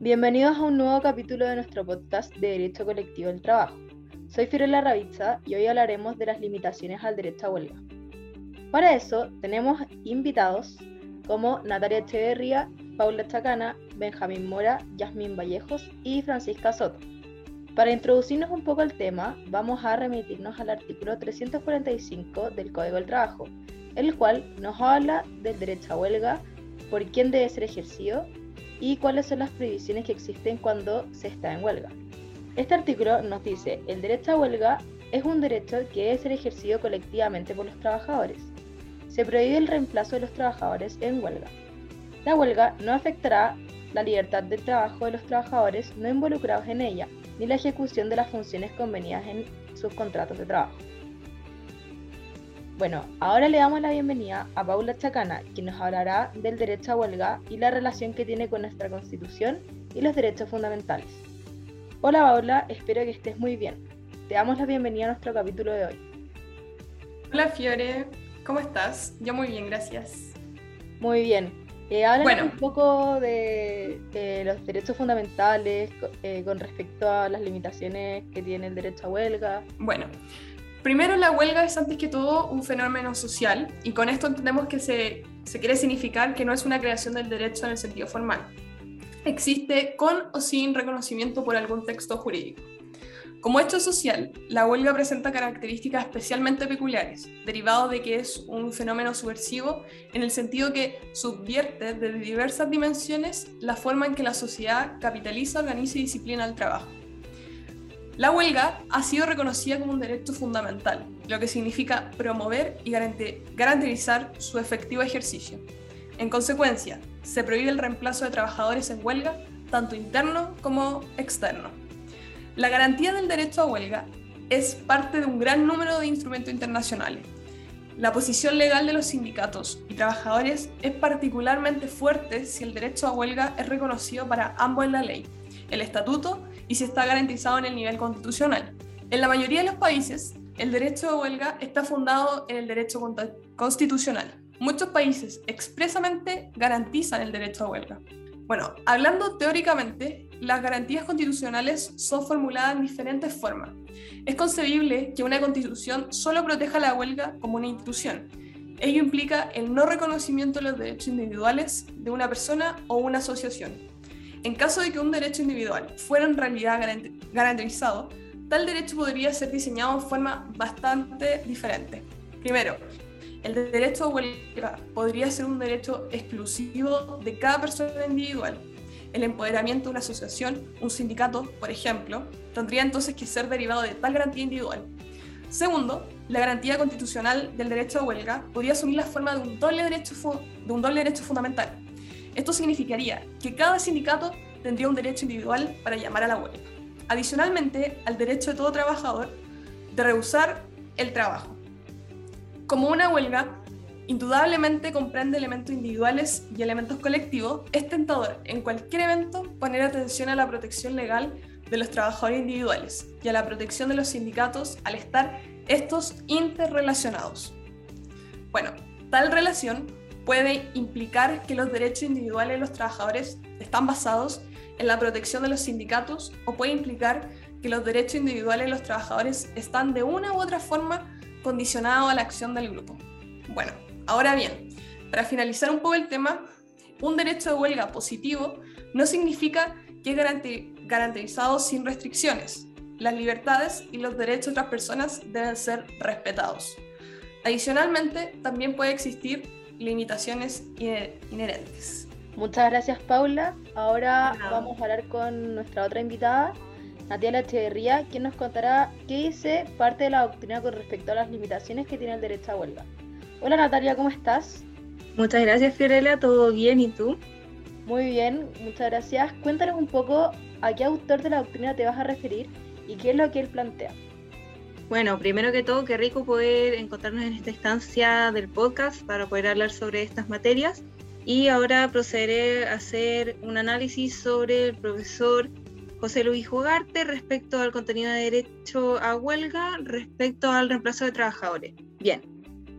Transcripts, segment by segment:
Bienvenidos a un nuevo capítulo de nuestro podcast de Derecho Colectivo del Trabajo. Soy Fiorella Ravizza y hoy hablaremos de las limitaciones al derecho a huelga. Para eso tenemos invitados como Natalia Echeverría, Paula Chacana, Benjamín Mora, Yasmín Vallejos y Francisca Soto. Para introducirnos un poco al tema, vamos a remitirnos al artículo 345 del Código del Trabajo, el cual nos habla del derecho a huelga, por quién debe ser ejercido y cuáles son las prohibiciones que existen cuando se está en huelga. Este artículo nos dice, el derecho a huelga es un derecho que debe ser ejercido colectivamente por los trabajadores. Se prohíbe el reemplazo de los trabajadores en huelga. La huelga no afectará la libertad del trabajo de los trabajadores no involucrados en ella, ni la ejecución de las funciones convenidas en sus contratos de trabajo. Bueno, ahora le damos la bienvenida a Paula Chacana, quien nos hablará del derecho a huelga y la relación que tiene con nuestra Constitución y los derechos fundamentales. Hola Paula, espero que estés muy bien. Te damos la bienvenida a nuestro capítulo de hoy. Hola Fiore, ¿cómo estás? Yo muy bien, gracias. Muy bien. Eh, háblanos un poco de los derechos fundamentales eh, con respecto a las limitaciones que tiene el derecho a huelga. Bueno, Primero, la huelga es antes que todo un fenómeno social y con esto entendemos que se, quiere significar que no es una creación del derecho en el sentido formal. Existe con o sin reconocimiento por algún texto jurídico. Como hecho social, la huelga presenta características especialmente peculiares, derivado de que es un fenómeno subversivo en el sentido que subvierte desde diversas dimensiones la forma en que la sociedad capitaliza, organiza y disciplina el trabajo. La huelga ha sido reconocida como un derecho fundamental, lo que significa promover y garantizar su efectivo ejercicio. En consecuencia, se prohíbe el reemplazo de trabajadores en huelga, tanto interno como externo. La garantía del derecho a huelga es parte de un gran número de instrumentos internacionales. La posición legal de los sindicatos y trabajadores es particularmente fuerte si el derecho a huelga es reconocido para ambos en la ley, el estatuto y si está garantizado en el nivel constitucional. En la mayoría de los países, el derecho de huelga está fundado en el derecho constitucional. Muchos países expresamente garantizan el derecho a huelga. Bueno, hablando teóricamente, las garantías constitucionales son formuladas en diferentes formas. Es concebible que una constitución solo proteja la huelga como una institución. Ello implica el no reconocimiento de los derechos individuales de una persona o una asociación. En caso de que un derecho individual fuera en realidad garantizado, tal derecho podría ser diseñado de forma bastante diferente. Primero, el derecho a huelga podría ser un derecho exclusivo de cada persona individual. El empoderamiento de una asociación, un sindicato, por ejemplo, tendría entonces que ser derivado de tal garantía individual. Segundo, la garantía constitucional del derecho a huelga podría asumir la forma de un doble derecho, de un doble derecho fundamental, esto significaría que cada sindicato tendría un derecho individual para llamar a la huelga, adicionalmente al derecho de todo trabajador de rehusar el trabajo. Como una huelga indudablemente comprende elementos individuales y elementos colectivos, es tentador en cualquier evento poner atención a la protección legal de los trabajadores individuales y a la protección de los sindicatos al estar estos interrelacionados. Bueno, tal relación puede implicar que los derechos individuales de los trabajadores están basados en la protección de los sindicatos o puede implicar que los derechos individuales de los trabajadores están de una u otra forma condicionados a la acción del grupo. Bueno, ahora bien, para finalizar un poco el tema, un derecho de huelga positivo no significa que es garantizado sin restricciones. Las libertades y los derechos de otras personas deben ser respetados. Adicionalmente, también puede existir limitaciones inherentes. Muchas gracias Paula. Ahora vamos a hablar con nuestra otra invitada, Natalia Echeverría, quien nos contará qué dice parte de la doctrina con respecto a las limitaciones que tiene el derecho a huelga. Hola Natalia, ¿cómo estás? Muchas gracias Fiorella, ¿todo bien y tú? Muy bien, muchas gracias. Cuéntanos un poco a qué autor de la doctrina te vas a referir y qué es lo que él plantea. Bueno, primero que todo, qué rico poder encontrarnos en esta instancia del podcast para poder hablar sobre estas materias. Y ahora procederé a hacer un análisis sobre el profesor José Luis Jugarte respecto al contenido de derecho a huelga, respecto al reemplazo de trabajadores. Bien,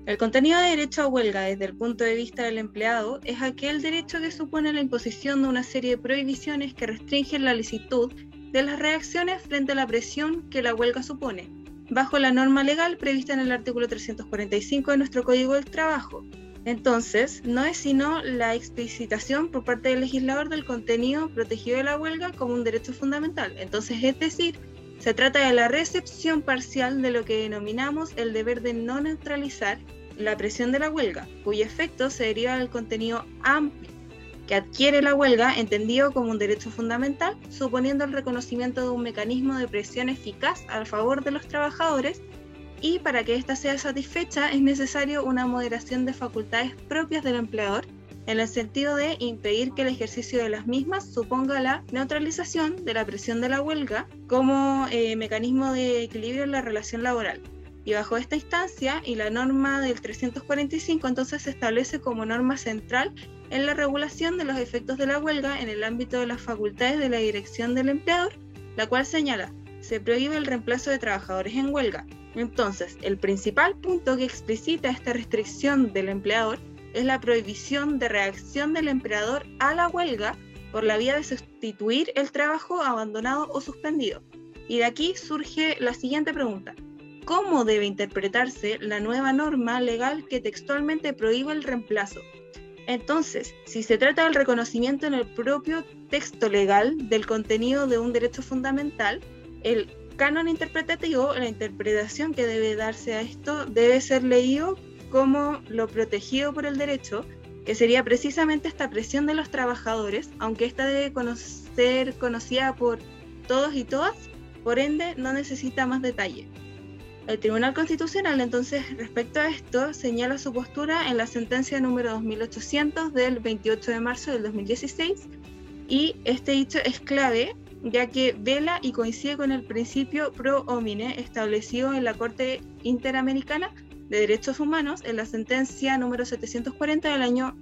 El contenido de derecho a huelga desde el punto de vista del empleado es aquel derecho que supone la imposición de una serie de prohibiciones que restringen la licitud de las reacciones frente a la presión que la huelga supone, bajo la norma legal prevista en el artículo 345 de nuestro Código del Trabajo. Entonces, no es sino la explicitación por parte del legislador del contenido protegido de la huelga como un derecho fundamental. Entonces, es decir, se trata de la recepción parcial de lo que denominamos el deber de no neutralizar la presión de la huelga, cuyo efecto se deriva del contenido amplio que adquiere la huelga entendido como un derecho fundamental, suponiendo el reconocimiento de un mecanismo de presión eficaz a favor de los trabajadores y para que ésta sea satisfecha es necesario una moderación de facultades propias del empleador en el sentido de impedir que el ejercicio de las mismas suponga la neutralización de la presión de la huelga como eh, mecanismo de equilibrio en la relación laboral. Y bajo esta instancia y la norma del 345 entonces se establece como norma central en la regulación de los efectos de la huelga en el ámbito de las facultades de la dirección del empleador, la cual señala, se prohíbe el reemplazo de trabajadores en huelga. Entonces, el principal punto que explicita esta restricción del empleador es la prohibición de reacción del empleador a la huelga por la vía de sustituir el trabajo abandonado o suspendido. Y de aquí surge la siguiente pregunta. ¿Cómo debe interpretarse la nueva norma legal que textualmente prohíbe el reemplazo? Entonces, si se trata del reconocimiento en el propio texto legal del contenido de un derecho fundamental, el canon interpretativo, la interpretación que debe darse a esto, debe ser leído como lo protegido por el derecho, que sería precisamente esta presión de los trabajadores, aunque esta debe ser conocida por todos y todas, por ende no necesita más detalle. El Tribunal Constitucional entonces respecto a esto señala su postura en la sentencia número 2800 del 28 de marzo del 2016 y este hecho es clave ya que vela y coincide con el principio pro homine establecido en la Corte Interamericana de Derechos Humanos en la sentencia número 740 del año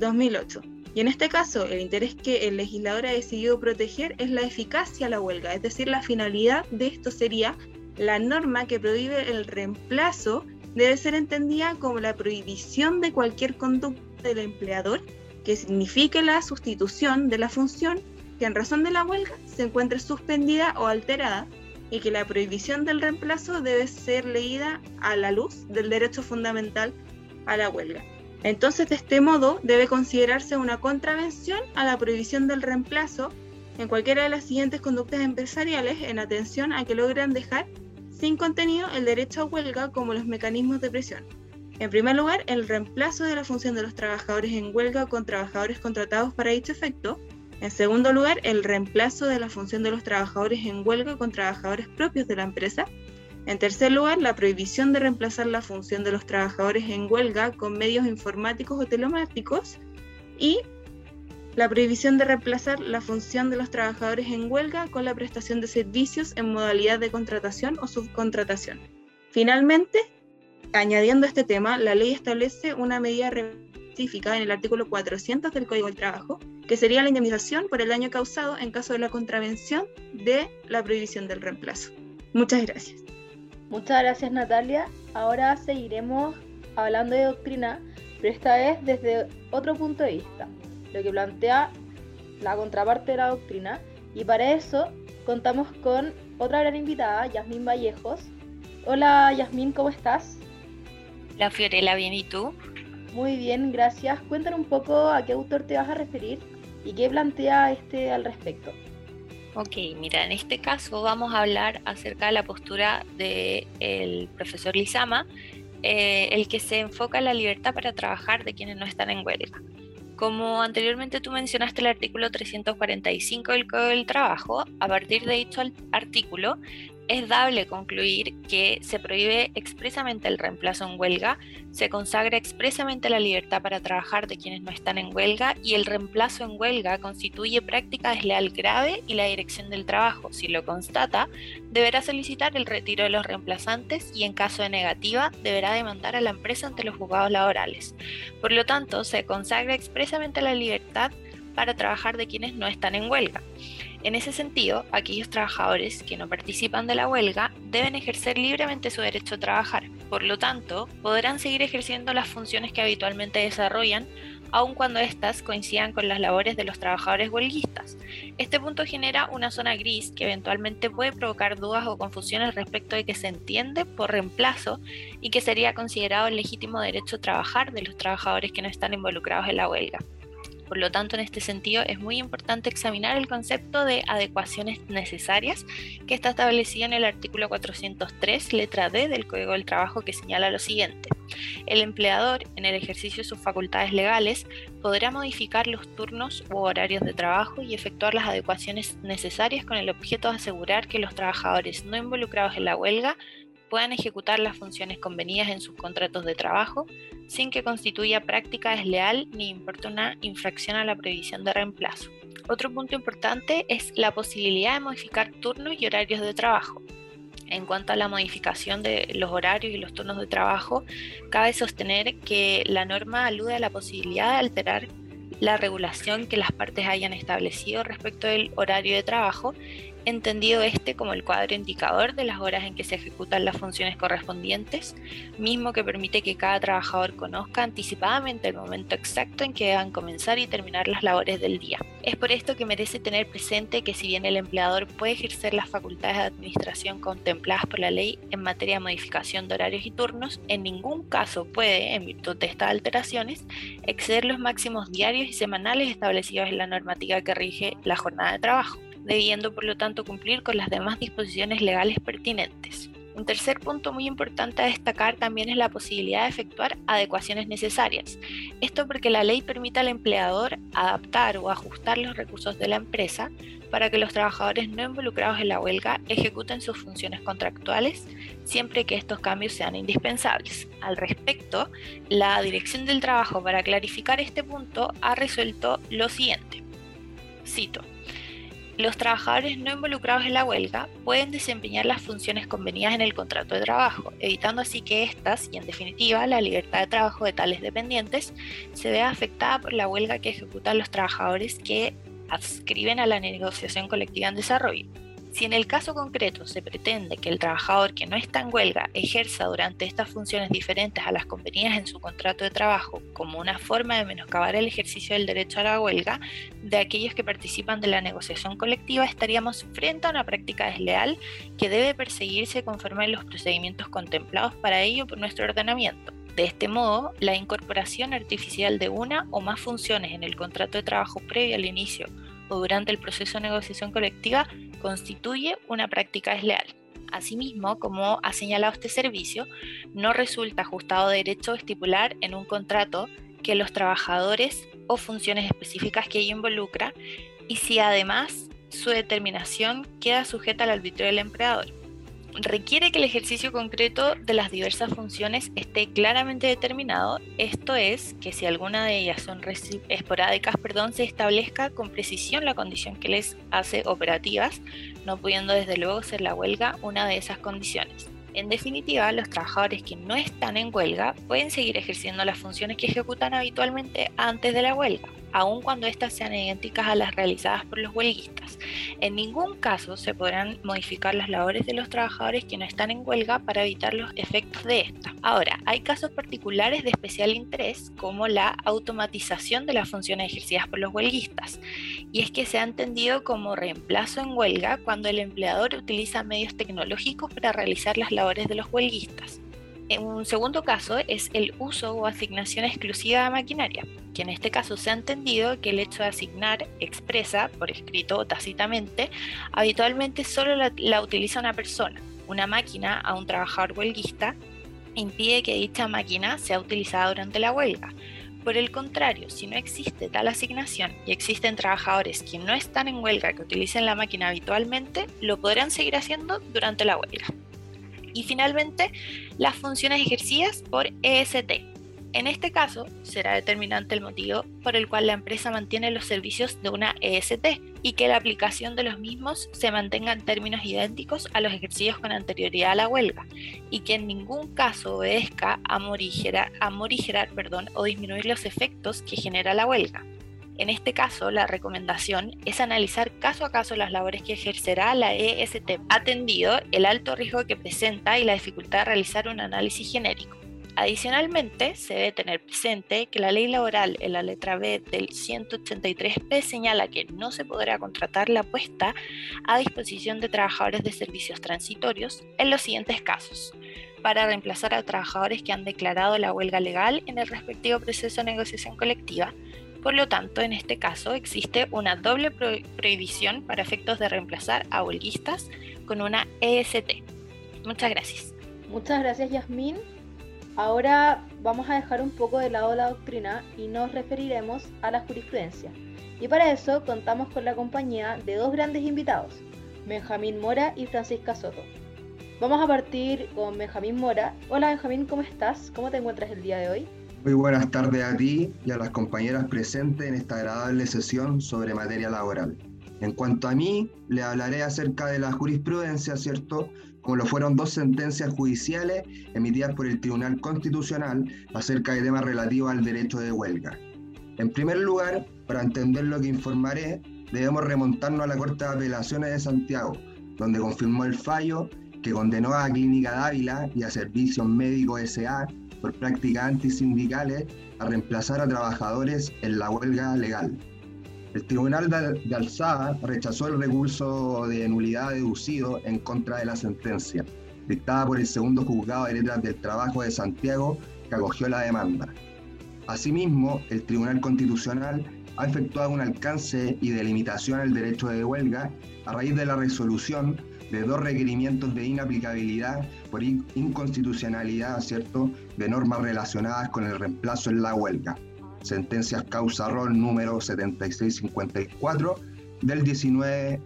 2008. Y en este caso, el interés que el legislador ha decidido proteger es la eficacia de la huelga, es decir, la finalidad de esto sería la norma que prohíbe el reemplazo debe ser entendida como la prohibición de cualquier conducta del empleador que signifique la sustitución de la función que en razón de la huelga se encuentre suspendida o alterada y que la prohibición del reemplazo debe ser leída a la luz del derecho fundamental a la huelga. Entonces, de este modo, debe considerarse una contravención a la prohibición del reemplazo en cualquiera de las siguientes conductas empresariales en atención a que logren dejar sin contenido el derecho a huelga como los mecanismos de presión. En primer lugar, el reemplazo de la función de los trabajadores en huelga con trabajadores contratados para dicho efecto. En segundo lugar, el reemplazo de la función de los trabajadores en huelga con trabajadores propios de la empresa. En tercer lugar, la prohibición de reemplazar la función de los trabajadores en huelga con medios informáticos o telemáticos. Y la prohibición de reemplazar la función de los trabajadores en huelga con la prestación de servicios en modalidad de contratación o subcontratación. Finalmente, añadiendo este tema, la ley establece una medida específica en el artículo 400 del Código del Trabajo, que sería la indemnización por el daño causado en caso de la contravención de la prohibición del reemplazo. Muchas gracias. Muchas gracias Natalia. Ahora seguiremos hablando de doctrina, pero esta vez desde otro punto de vista lo que plantea la contraparte de la doctrina. Y para eso contamos con otra gran invitada, Yasmín Vallejos. Hola Yasmín, ¿cómo estás? La Fiorella, bien, ¿y tú? Muy bien, gracias. Cuéntanos un poco a qué autor te vas a referir y qué plantea este al respecto. Ok, mira, en este caso vamos a hablar acerca de la postura del profesor Lizama, eh, el que se enfoca en la libertad para trabajar de quienes no están en huelga. Como anteriormente tú mencionaste el artículo 345 del Código del Trabajo, a partir de dicho artículo es dable concluir que se prohíbe expresamente el reemplazo en huelga, se consagra expresamente la libertad para trabajar de quienes no están en huelga y el reemplazo en huelga constituye práctica desleal grave y la dirección del trabajo, si lo constata, deberá solicitar el retiro de los reemplazantes y en caso de negativa deberá demandar a la empresa ante los juzgados laborales. Por lo tanto, se consagra expresamente la libertad para trabajar de quienes no están en huelga. En ese sentido, aquellos trabajadores que no participan de la huelga deben ejercer libremente su derecho a trabajar. Por lo tanto, podrán seguir ejerciendo las funciones que habitualmente desarrollan, aun cuando éstas coincidan con las labores de los trabajadores huelguistas. Este punto genera una zona gris que eventualmente puede provocar dudas o confusiones respecto de que se entiende por reemplazo y que sería considerado el legítimo derecho a trabajar de los trabajadores que no están involucrados en la huelga. Por lo tanto, en este sentido, es muy importante examinar el concepto de adecuaciones necesarias que está establecido en el artículo 403, letra D del Código del Trabajo, que señala lo siguiente. El empleador, en el ejercicio de sus facultades legales, podrá modificar los turnos u horarios de trabajo y efectuar las adecuaciones necesarias con el objeto de asegurar que los trabajadores no involucrados en la huelga puedan ejecutar las funciones convenidas en sus contratos de trabajo sin que constituya práctica desleal ni importe una infracción a la previsión de reemplazo. Otro punto importante es la posibilidad de modificar turnos y horarios de trabajo. En cuanto a la modificación de los horarios y los turnos de trabajo, cabe sostener que la norma alude a la posibilidad de alterar la regulación que las partes hayan establecido respecto del horario de trabajo entendido este como el cuadro indicador de las horas en que se ejecutan las funciones correspondientes, mismo que permite que cada trabajador conozca anticipadamente el momento exacto en que deban comenzar y terminar las labores del día. Es por esto que merece tener presente que si bien el empleador puede ejercer las facultades de administración contempladas por la ley en materia de modificación de horarios y turnos, en ningún caso puede, en virtud de estas alteraciones, exceder los máximos diarios y semanales establecidos en la normativa que rige la jornada de trabajo debiendo por lo tanto cumplir con las demás disposiciones legales pertinentes. Un tercer punto muy importante a destacar también es la posibilidad de efectuar adecuaciones necesarias. Esto porque la ley permite al empleador adaptar o ajustar los recursos de la empresa para que los trabajadores no involucrados en la huelga ejecuten sus funciones contractuales siempre que estos cambios sean indispensables. Al respecto, la Dirección del Trabajo para clarificar este punto ha resuelto lo siguiente. Cito los trabajadores no involucrados en la huelga pueden desempeñar las funciones convenidas en el contrato de trabajo, evitando así que éstas y en definitiva la libertad de trabajo de tales dependientes se vea afectada por la huelga que ejecutan los trabajadores que adscriben a la negociación colectiva en desarrollo. Si en el caso concreto se pretende que el trabajador que no está en huelga ejerza durante estas funciones diferentes a las convenidas en su contrato de trabajo como una forma de menoscabar el ejercicio del derecho a la huelga de aquellos que participan de la negociación colectiva, estaríamos frente a una práctica desleal que debe perseguirse conforme a los procedimientos contemplados para ello por nuestro ordenamiento. De este modo, la incorporación artificial de una o más funciones en el contrato de trabajo previo al inicio o durante el proceso de negociación colectiva constituye una práctica desleal. Asimismo, como ha señalado este servicio, no resulta ajustado derecho estipular en un contrato que los trabajadores o funciones específicas que ello involucra y si además su determinación queda sujeta al arbitrio del empleador requiere que el ejercicio concreto de las diversas funciones esté claramente determinado, esto es, que si alguna de ellas son esporádicas, perdón, se establezca con precisión la condición que les hace operativas, no pudiendo desde luego ser la huelga una de esas condiciones. En definitiva, los trabajadores que no están en huelga pueden seguir ejerciendo las funciones que ejecutan habitualmente antes de la huelga aun cuando éstas sean idénticas a las realizadas por los huelguistas. En ningún caso se podrán modificar las labores de los trabajadores que no están en huelga para evitar los efectos de esta. Ahora, hay casos particulares de especial interés como la automatización de las funciones ejercidas por los huelguistas, y es que se ha entendido como reemplazo en huelga cuando el empleador utiliza medios tecnológicos para realizar las labores de los huelguistas. Un segundo caso es el uso o asignación exclusiva de maquinaria, que en este caso se ha entendido que el hecho de asignar expresa, por escrito o tácitamente, habitualmente solo la, utiliza una persona. Una máquina a un trabajador huelguista impide que dicha máquina sea utilizada durante la huelga. Por el contrario, si no existe tal asignación y existen trabajadores que no están en huelga que utilicen la máquina habitualmente, lo podrán seguir haciendo durante la huelga. Y finalmente, las funciones ejercidas por EST. En este caso, será determinante el motivo por el cual la empresa mantiene los servicios de una EST y que la aplicación de los mismos se mantenga en términos idénticos a los ejercicios con anterioridad a la huelga y que en ningún caso obedezca a morigerar, o disminuir los efectos que genera la huelga. En este caso, la recomendación es analizar caso a caso las labores que ejercerá la EST, atendido el alto riesgo que presenta y la dificultad de realizar un análisis genérico. Adicionalmente, se debe tener presente que la ley laboral en la letra B del 183P señala que no se podrá contratar la puesta a disposición de trabajadores de servicios transitorios en los siguientes casos para reemplazar a trabajadores que han declarado la huelga legal en el respectivo proceso de negociación colectiva. Por lo tanto, en este caso existe una doble prohibición para efectos de reemplazar a huelguistas con una EST. Muchas gracias. Muchas gracias, Yasmín. Ahora vamos a dejar un poco de lado la doctrina y nos referiremos a la jurisprudencia. Y para eso contamos con la compañía de dos grandes invitados, Benjamín Mora y Francisca Soto. Vamos a partir con Benjamín Mora. Hola Benjamín, ¿cómo estás? ¿Cómo te encuentras el día de hoy? Muy buenas tardes a ti y a las compañeras presentes en esta agradable sesión sobre materia laboral. En cuanto a mí, le hablaré acerca de la jurisprudencia, ¿cierto? Como lo fueron dos sentencias judiciales emitidas por el Tribunal Constitucional acerca de temas relativos al derecho de huelga. En primer lugar, para entender lo que informaré, debemos remontarnos a la Corte de Apelaciones de Santiago, donde confirmó el fallo que condenó a Clínica Dávila y a Servicios Médicos S.A. por prácticas antisindicales a reemplazar a trabajadores en la huelga legal. El Tribunal de, Alzada rechazó el recurso de nulidad deducido en contra de la sentencia, dictada por el segundo juzgado de letras del trabajo de Santiago, que acogió la demanda. Asimismo, el Tribunal Constitucional ha efectuado un alcance y delimitación al derecho de huelga a raíz de la resolución de dos requerimientos de inaplicabilidad por inconstitucionalidad, ¿cierto?, de normas relacionadas con el reemplazo en la huelga. Sentencias causa rol número 7654 del 19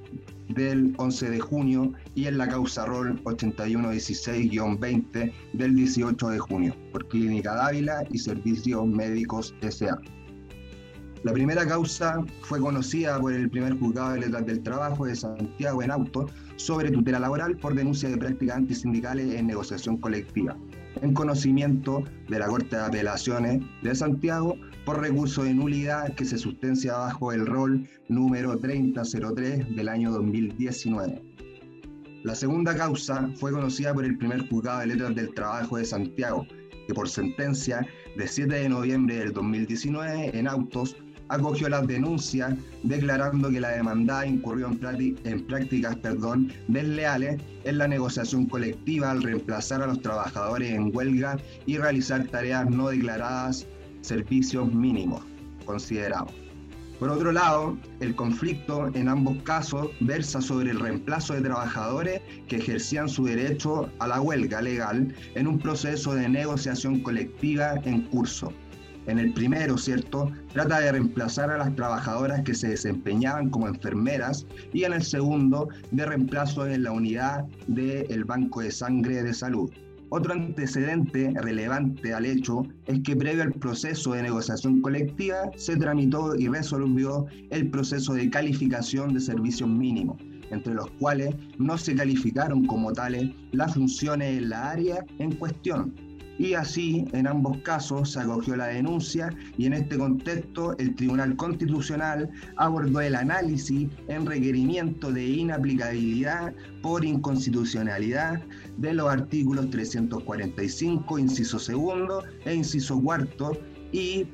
del 11 de junio y en la causa rol 8116-20 del 18 de junio por Clínica Dávila y Servicios Médicos S.A. La primera causa fue conocida por el primer juzgado de letras del trabajo de Santiago en auto sobre tutela laboral por denuncia de prácticas antisindicales en negociación colectiva, en conocimiento de la Corte de Apelaciones de Santiago por recurso de nulidad que se sustancia bajo el rol número 3003 del año 2019. La segunda causa fue conocida por el primer juzgado de letras del trabajo de Santiago, que por sentencia de 7 de noviembre del 2019 en autos acogió las denuncias declarando que la demandada incurrió en, prácticas perdón, desleales en la negociación colectiva al reemplazar a los trabajadores en huelga y realizar tareas no declaradas, servicios mínimos considerados. Por otro lado, el conflicto en ambos casos versa sobre el reemplazo de trabajadores que ejercían su derecho a la huelga legal en un proceso de negociación colectiva en curso en el primero, ¿cierto? Trata de reemplazar a las trabajadoras que se desempeñaban como enfermeras y en el segundo, de reemplazo en la unidad del Banco de Sangre de Salud. Otro antecedente relevante al hecho es que previo al proceso de negociación colectiva se tramitó y resolvió el proceso de calificación de servicios mínimos, entre los cuales no se calificaron como tales las funciones en la área en cuestión, y así en ambos casos se acogió la denuncia y en este contexto el Tribunal Constitucional abordó el análisis en requerimiento de inaplicabilidad por inconstitucionalidad de los artículos 345, inciso segundo e inciso cuarto y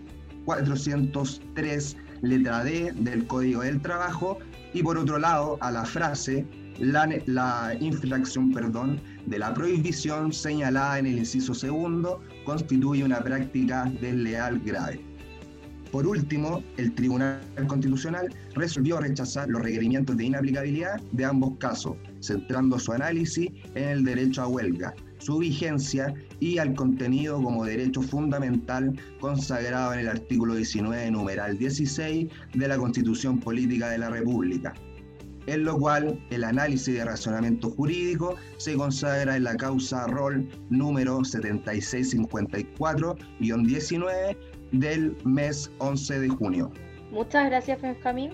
403, letra D del Código del Trabajo. Y por otro lado a la frase la, la infracción, perdón, de la prohibición señalada en el inciso segundo constituye una práctica desleal grave. Por último, el Tribunal Constitucional resolvió rechazar los requerimientos de inaplicabilidad de ambos casos, centrando su análisis en el derecho a huelga, su vigencia y al contenido como derecho fundamental consagrado en el artículo 19, numeral 16 de la Constitución Política de la República, en lo cual el análisis de razonamiento jurídico se consagra en la causa rol número 7654-19 del mes 11 de junio. Muchas gracias, Benjamín.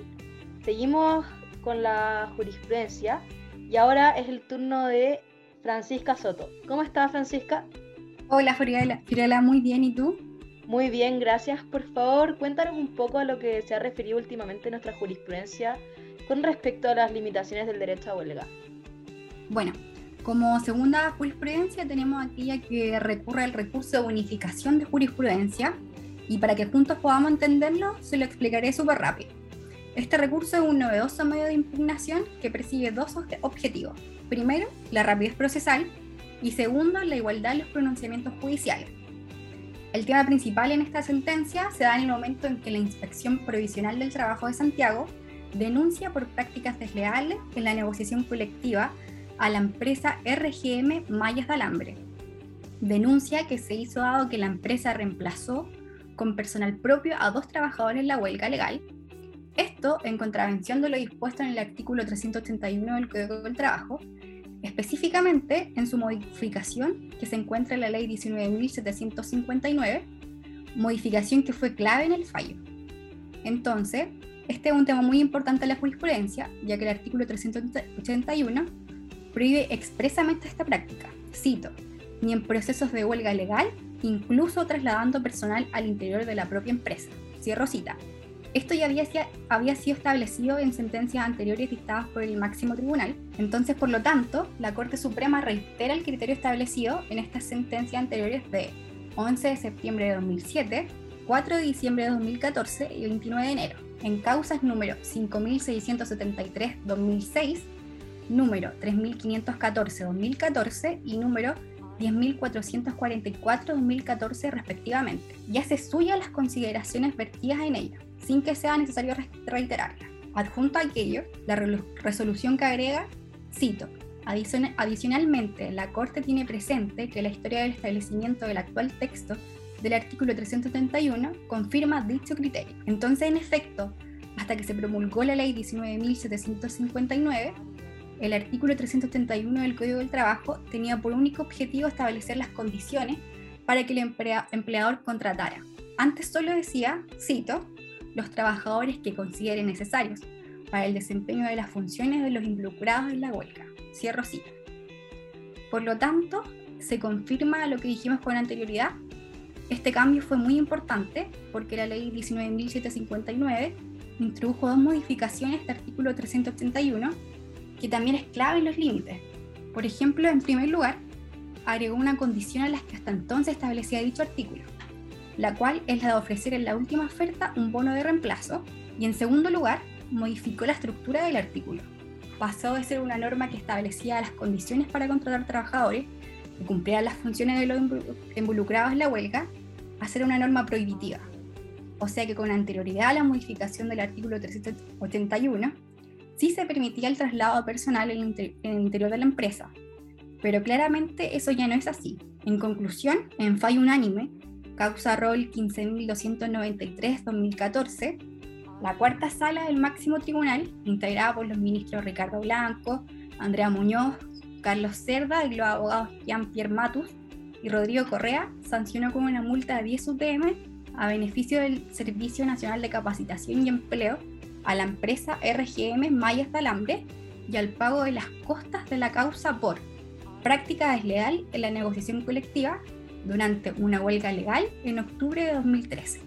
Seguimos con la jurisprudencia y ahora es el turno de Francisca Soto. ¿Cómo estás, Francisca? Hola. Furiela, muy bien. ¿Y tú? Muy bien, gracias. Por favor, cuéntanos un poco a lo que se ha referido últimamente nuestra jurisprudencia con respecto a las limitaciones del derecho a huelga. Bueno, como segunda jurisprudencia tenemos aquella que recurre al recurso de unificación de jurisprudencia y para que juntos podamos entenderlo se lo explicaré súper rápido. Este recurso es un novedoso medio de impugnación que persigue dos objetivos. Primero, la rapidez procesal y segundo, la igualdad en los pronunciamientos judiciales. El tema principal en esta sentencia se da en el momento en que la Inspección Provisional del Trabajo de Santiago denuncia por prácticas desleales en la negociación colectiva a la empresa RGM Mallas de Alambre. Denuncia que se hizo dado que la empresa reemplazó con personal propio a dos trabajadores en la huelga legal. Esto en contravención de lo dispuesto en el artículo 381 del Código del Trabajo, específicamente en su modificación que se encuentra en la Ley 19.759, modificación que fue clave en el fallo. Entonces, este es un tema muy importante en la jurisprudencia, ya que el artículo 381 prohíbe expresamente esta práctica. Cito, ni en procesos de huelga legal, incluso trasladando personal al interior de la propia empresa. Cierro cita. Esto ya había, había, sido establecido en sentencias anteriores dictadas por el máximo tribunal. Entonces, por lo tanto, la Corte Suprema reitera el criterio establecido en estas sentencias anteriores de 11 de septiembre de 2007, 4 de diciembre de 2014 y 29 de enero, en causas número 5673-2006, número 3514-2014 y número 10.444-2014 respectivamente, y hace suya las consideraciones vertidas en ella sin que sea necesario reiterarla. Adjunto a aquello, la resolución que agrega, cito, adicionalmente, la Corte tiene presente que la historia del establecimiento del actual texto del artículo 371 confirma dicho criterio. Entonces, en efecto, hasta que se promulgó la ley 19.759, el artículo 371 del Código del Trabajo tenía por único objetivo establecer las condiciones para que el empleador contratara. Antes solo decía, cito, los trabajadores que considere necesarios para el desempeño de las funciones de los involucrados en la huelga. Cierro cita. Por lo tanto, se confirma lo que dijimos con anterioridad. Este cambio fue muy importante porque la ley 19.759 introdujo dos modificaciones de artículo 381 que también es clave en los límites. Por ejemplo, en primer lugar, agregó una condición a las que hasta entonces establecía dicho artículo la cual es la de ofrecer en la última oferta un bono de reemplazo, y en segundo lugar, modificó la estructura del artículo. Pasó de ser una norma que establecía las condiciones para contratar trabajadores que cumplieran las funciones de los involucrados en la huelga a ser una norma prohibitiva. O sea que con anterioridad a la modificación del artículo 381, sí se permitía el traslado personal en el interior de la empresa, pero claramente eso ya no es así. En conclusión, en fallo unánime, causa rol 15.293-2014, la cuarta sala del máximo tribunal, integrada por los ministros Ricardo Blanco, Andrea Muñoz, Carlos Cerda y los abogados Jean-Pierre Matus y Rodrigo Correa, sancionó con una multa de 10 UTM a beneficio del Servicio Nacional de Capacitación y Empleo a la empresa RGM Mayas de Alambre y al pago de las costas de la causa por práctica desleal en la negociación colectiva durante una huelga legal en octubre de 2013.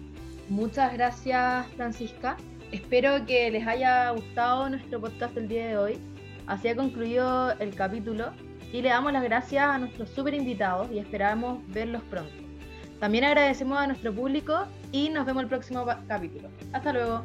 Muchas gracias Francisca. Espero que les haya gustado nuestro podcast del día de hoy. Así ha concluido el capítulo y le damos las gracias a nuestros super invitados y esperamos verlos pronto. También agradecemos a nuestro público y nos vemos el próximo capítulo. Hasta luego.